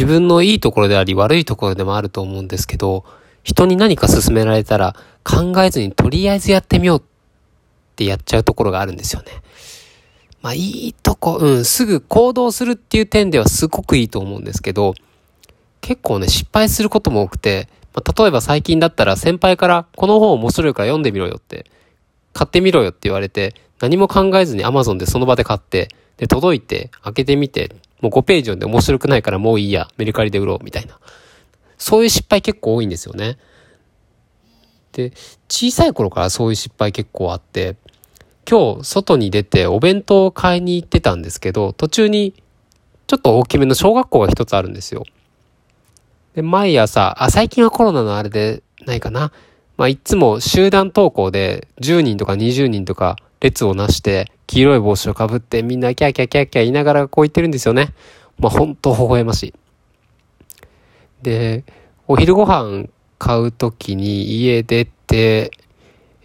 自分のいいところであり悪いところでもあると思うんですけど、人に何か勧められたら考えずにとりあえずやってみようってやっちゃうところがあるんですよね。まあいいとこ、うん、すぐ行動するっていう点ではすごくいいと思うんですけど、結構ね、失敗することも多くて、まあ、例えば最近だったら先輩からこの本面白いから読んでみろよって、買ってみろよって言われて、何も考えずに Amazon でその場で買って、で、届いて、開けてみて、もう5ページ読んで面白くないからもういいや、メルカリで売ろう、みたいな。そういう失敗結構多いんですよね。で、小さい頃からそういう失敗結構あって、今日外に出てお弁当を買いに行ってたんですけど、途中にちょっと大きめの小学校が一つあるんですよ。で、毎朝、あ、最近はコロナのあれでないかな。まあ、いつも集団登校で10人とか20人とか列をなして、黄色い帽子をかぶってみんなキャキャキャキャ言いながらこう言ってるんですよね。まあ、ほんと微笑ましい。で、お昼ご飯買うときに家出て、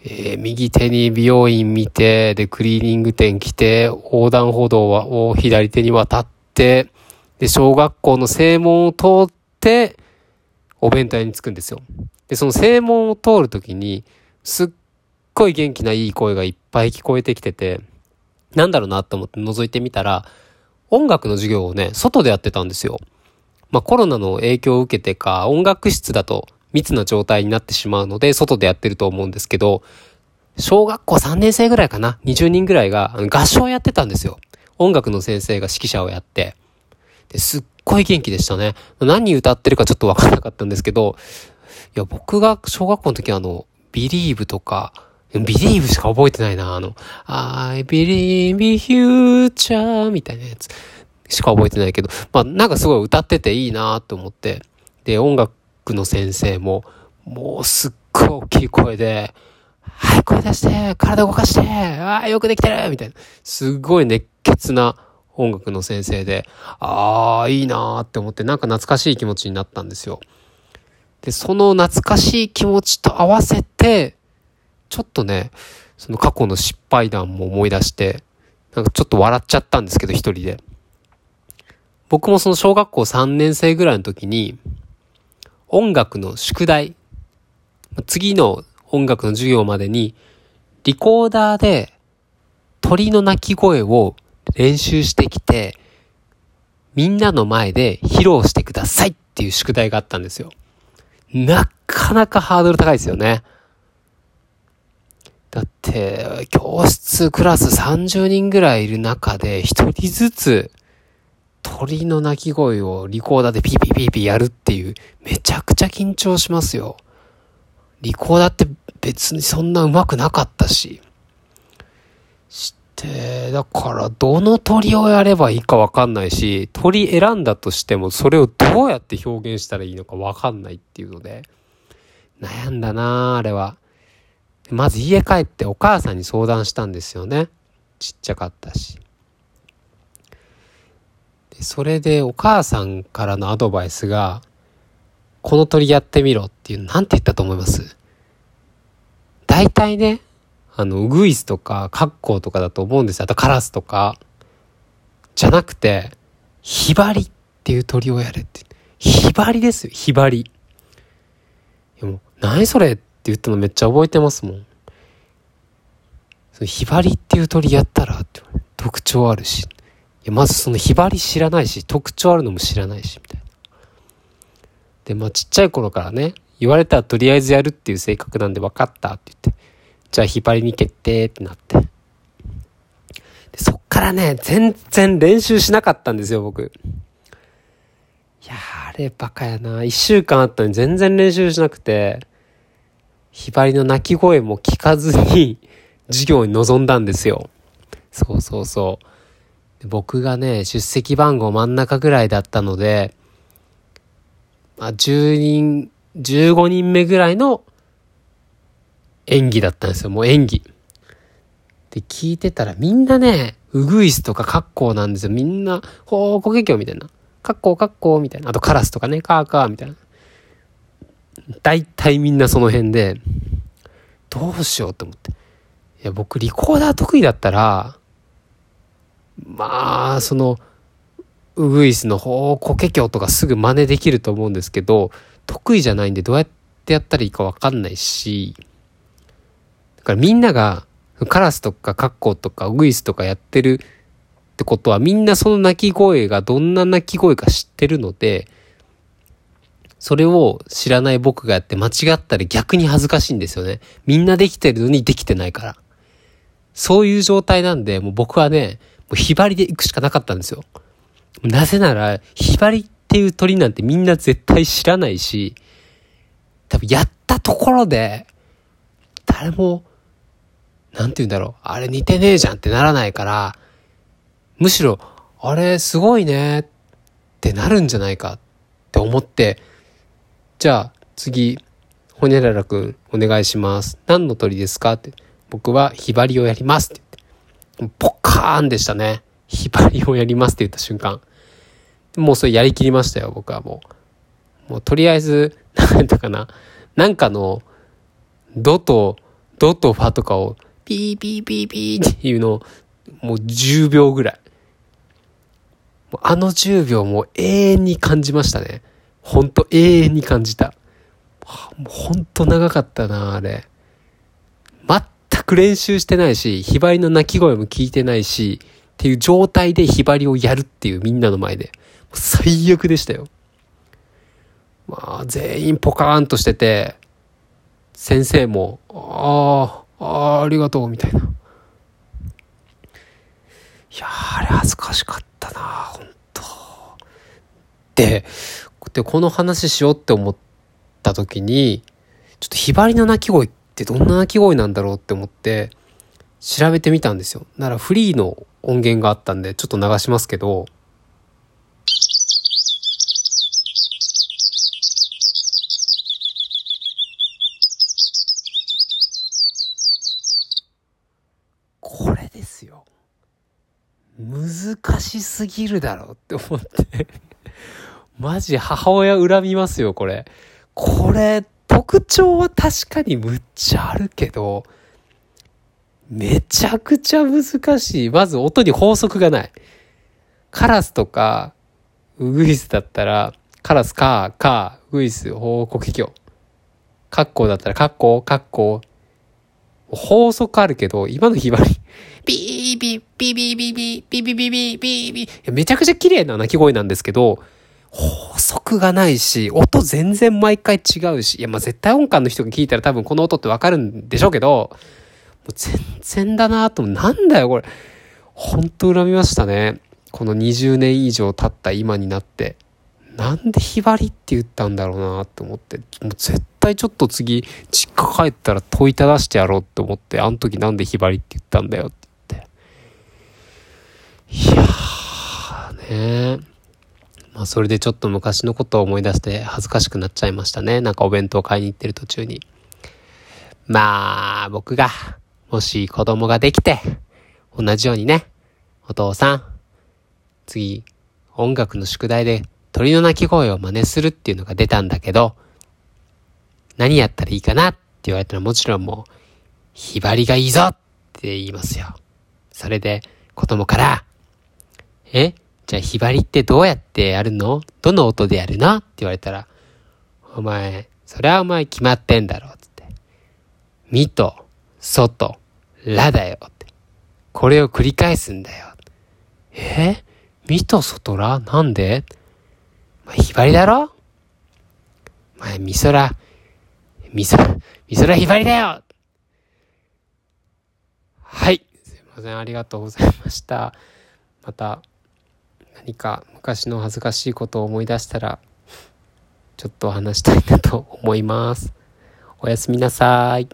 えー、右手に美容院見て、で、クリーニング店来て、横断歩道を左手に渡って、で、小学校の正門を通って、お弁当屋に着くんですよ。で、その正門を通るときに、すっっごい元気ないい声がいっぱい聞こえてきてて、なんだろうなと思って覗いてみたら、音楽の授業をね、外でやってたんですよ。まあコロナの影響を受けてか、音楽室だと密な状態になってしまうので、外でやってると思うんですけど、小学校3年生ぐらいかな ?20 人ぐらいが合唱やってたんですよ。音楽の先生が指揮者をやって。ですっごい元気でしたね。何歌ってるかちょっとわかんなかったんですけど、いや、僕が小学校の時はあの、Believe とか、Believe しか覚えてないな、あの、I believe in future みたいなやつしか覚えてないけど、まあなんかすごい歌ってていいなと思って、で、音楽の先生も、もうすっごい大きい声で、はい、声出して体動かしてああ、よくできてるみたいな。すごい熱血な音楽の先生で、ああ、いいなーって思って、なんか懐かしい気持ちになったんですよ。で、その懐かしい気持ちと合わせて、ちょっとね、その過去の失敗談も思い出して、なんかちょっと笑っちゃったんですけど、一人で。僕もその小学校3年生ぐらいの時に、音楽の宿題、次の音楽の授業までに、リコーダーで鳥の鳴き声を練習してきて、みんなの前で披露してくださいっていう宿題があったんですよ。なかなかハードル高いですよね。だって、教室、クラス30人ぐらいいる中で、一人ずつ、鳥の鳴き声をリコーダーでピーピーピーピーやるっていう、めちゃくちゃ緊張しますよ。リコーダーって別にそんな上手くなかったし。して、だからどの鳥をやればいいかわかんないし、鳥選んだとしてもそれをどうやって表現したらいいのかわかんないっていうので、悩んだなあれは。まず家帰ってお母さんに相談したんですよね。ちっちゃかったし。でそれでお母さんからのアドバイスが、この鳥やってみろっていう、なんて言ったと思います？大体ね、あの、ウグイスとか、カッコウとかだと思うんですよ。あとカラスとか。じゃなくて、ヒバリっていう鳥をやれって。ヒバリですよ、ヒバリ。いやもう、何それって言ったのめっちゃ覚えてますもん。そのヒバリっていう鳥やったら特徴あるし。いや、まずそのヒバリ知らないし、特徴あるのも知らないし、みたいな。で、まあちっちゃい頃からね、言われたらとりあえずやるっていう性格なんで分かったって言って、じゃあ引っ張りに決定ってなって。でそっからね、全然練習しなかったんですよ、僕。いやあれバカやな。一週間あったのに全然練習しなくて、ひばりの鳴き声も聞かずに 授業に臨んだんですよ。そうそうそう。僕がね、出席番号真ん中ぐらいだったので、まあ、10人、15人目ぐらいの演技だったんですよ。もう演技。で、聞いてたらみんなね、ウグイスとかカッコウなんですよ。みんな、ほー、コケキョみたいな。カッコウカッコウみたいな。あとカラスとかね、カーカーみたいな。大体みんなその辺で、どうしようと思って。いや、僕リコーダー得意だったら、まあ、その、ウグイスの方コケキョとかすぐ真似できると思うんですけど、得意じゃないんでどうやってやったらいいかわかんないし、だからみんながカラスとかカッコとかウグイスとかやってるってことはみんなその鳴き声がどんな鳴き声か知ってるので、それを知らない僕がやって間違ったら逆に恥ずかしいんですよね。みんなできてるのにできてないから。そういう状態なんで、もう僕はね、もうひばりで行くしかなかったんですよ。なぜなら、ヒバリっていう鳥なんてみんな絶対知らないし、多分やったところで、誰も、なんて言うんだろう、あれ似てねえじゃんってならないから、むしろ、あれすごいねってなるんじゃないかって思って、じゃあ次、ほにゃららくんお願いします。何の鳥ですかって。僕はヒバリをやりますって言って。ポッカーンでしたね。ヒバリをやりますって言った瞬間。もうそれやりきりましたよ、僕はもう。もうとりあえず、なんだかな。なんかの、ドと、ドとファとかを、ピーピーピーピーっていうのを、もう10秒ぐらい。あの10秒も永遠に感じましたね。ほんと永遠に感じた。ほんと長かったな、あれ。全く練習してないし、ひばりの鳴き声も聞いてないし、っていう状態でひばりをやるっていうみんなの前で。最悪でしたよ。まあ、全員ポカーンとしてて、先生も、ああ、ああ、ありがとう、みたいな。いやあれ恥ずかしかったな、本で、で、この話しようって思った時に、ちょっとひばりの鳴き声ってどんな鳴き声なんだろうって思って、調べてみたんですよ。ならフリーの音源があったんで、ちょっと流しますけど、これですよ難しすぎるだろうって思ってマジ母親恨みますよ、これ。これ、特徴は確かにむっちゃあるけど、めちゃくちゃ難しい。まず音に法則がない。カラスとか、ウグイスだったら、カラスか、か、ウグイス、報告企業。カッコだったら、カッコ、カッコ。法則あるけど、今のひばり、ビービー、ビービービービー、ビービービービービービー。めちゃくちゃ綺麗な鳴き声なんですけど、法則がないし、音全然毎回違うし、いや、まあ、絶対音感の人が聞いたら多分この音ってわかるんでしょうけど、もう全然だなと、なんだよこれ。ほんと恨みましたね。この20年以上経った今になって。なんでひばりって言ったんだろうなって思って、もう絶対ちょっと次、実家帰ったら問いただしてやろうって思って、あの時なんでひばりって言ったんだよっていやーねまあそれでちょっと昔のことを思い出して恥ずかしくなっちゃいましたね。なんかお弁当買いに行ってる途中に。まあ僕がもし子供ができて同じようにね、お父さん、次音楽の宿題で鳥の鳴き声を真似するっていうのが出たんだけど、何やったらいいかなって言われたらもちろんもう、ひばりがいいぞって言いますよ。それで子供から、え？じゃあ、ひばりってどうやってやるの？どの音でやるのって言われたら、お前、それはお前決まってんだろ、つって。みと、そと、らだよ、って。これを繰り返すんだよ。え？みとそとら？なんで？まあ、ひばりだろ？お前、みそら、みそ、みそらひばりだよはい。すいません。ありがとうございました。また、何か昔の恥ずかしいことを思い出したら、ちょっと話したいなと思います。おやすみなさい。